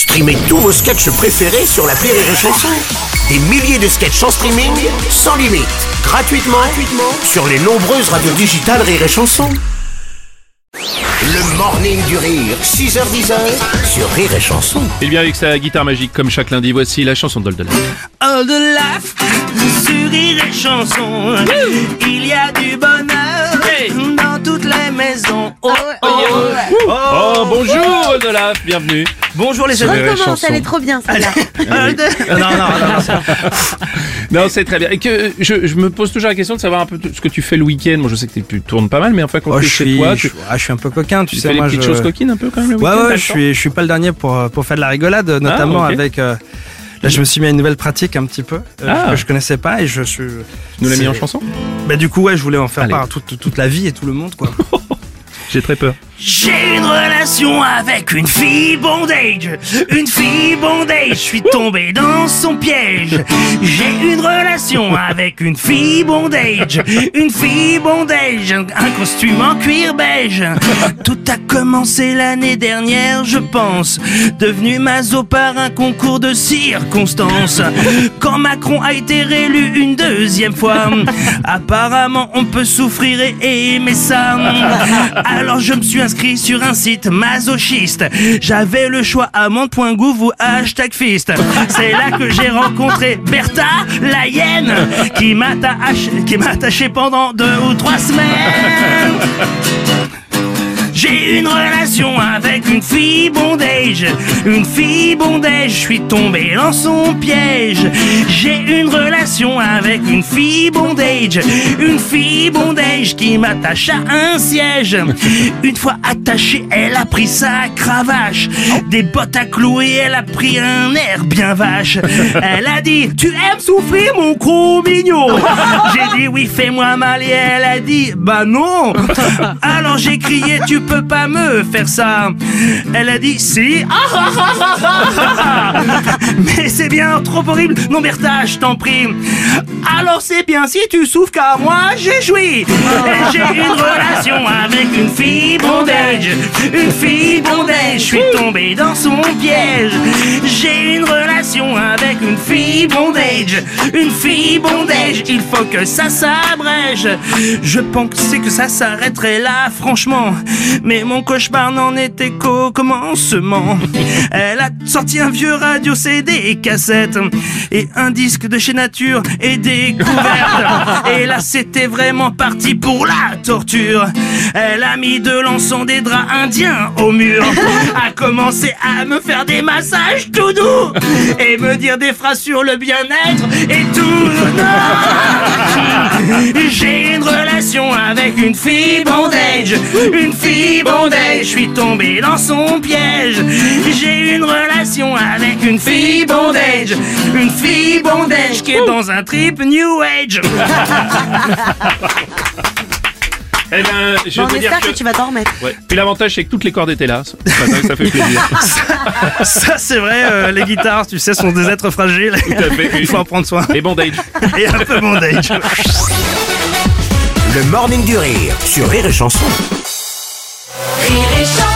Streamez tous vos sketchs préférés sur la Rire et Chanson. Des milliers de sketchs en streaming, sans limite, gratuitement, gratuitement sur les nombreuses radios digitales Rire et Chanson. Le morning du rire, 6h10 sur Rire et Chanson. Et bien avec sa guitare magique comme chaque lundi, voici la chanson d'Oldelaf. All the laugh sur rire et chanson. Il y a du bonheur dans toutes les maisons. Oh, oh, oh. Oh bonjour Oldelaf, bienvenue. Bonjour les et Recommence, elle est trop bien celle-là. All the- Non, non, non, non, ça- Non c'est très bien. Et que je, je me pose toujours la question de savoir un peu ce que tu fais le week-end. Moi je sais que tu tournes pas mal, mais enfin quand Oh, tu je chez toi, je, tu, ah, je suis un peu coquin, tu, tu sais. fais des moi, petites je... choses coquines un peu quand même le Ouais, ouais, je suis, je suis pas le dernier pour, euh, pour faire de la rigolade, notamment ok. avec. euh, là, je me suis mis à une nouvelle pratique un petit peu euh, Ah. que je connaissais pas et je suis. Tu nous l'as mis en chanson? Bah du coup, ouais, je voulais en faire Allez. part à toute, toute la vie et tout le monde, quoi. J'ai très peur. J'ai une relation avec une fille bondage, une fille bondage, je suis tombé dans son piège. J'ai une relation avec une fille bondage, une fille bondage, un costume en cuir beige. Tout a commencé l'année dernière, je pense, devenu maso par un concours de circonstances. Quand Macron a été réélu une deuxième fois, apparemment on peut souffrir et aimer ça. Alors je me suis sur un site masochiste. J'avais le choix amande.gouv ou hashtag fist. C'est là que j'ai rencontré Bertha, la hyène, qui m'a attaché, pendant deux ou trois semaines. J'ai une relation avec une fille une fille bondage, je suis tombé dans son piège. J'ai une relation avec une fille bondage, une fille bondage qui m'attache à un siège. Une fois attachée, elle a pris sa cravache, des bottes à clouer, elle a pris un air bien vache. Elle a dit, tu aimes souffrir mon gros mignon! J'ai dit oui, fais-moi mal! Et elle a dit, bah non! Alors j'ai crié, tu peux pas me faire ça! Elle a dit, si Ah, ah, ah. Mais c'est bien trop horrible. Non Bertha, je t'en prie. Alors c'est bien si tu souffres car moi j'ai joui. J'ai une relation avec une fille bondage Une fille bondage, je suis tombé dans son piège. J'ai une relation avec une fille bondage. Une fille bondage, il faut que ça s'abrège. Je pensais que ça s'arrêterait là franchement. Mais mon cauchemar n'en était qu'au commencement. Elle a sorti un vieux radio CD et cassette Et un disque de chez Nature et découverte Et là c'était vraiment parti pour la torture. Elle a mis de l'encens des draps indiens au mur. A commencé à me faire des massages tout doux Et me dire des phrases sur le bien-être et tout J'ai une relation avec une fille bondage Une fille bondage Je suis tombé dans son piège. J'ai une relation avec une fille bondage Une fille bondage qui est dans un trip New Age Eh ben, je Bon, on dire espère que... que tu vas t'en remettre. Ouais. Puis l'avantage c'est que toutes les cordes étaient là. Matin, ça fait plaisir. Ça, c'est vrai, euh, les guitares, tu sais, sont des êtres fragiles. Tout à fait. Il faut en prendre soin. Et bondage. Et un peu bondage. Le morning du rire sur Rire et Chanson. Rire et chanson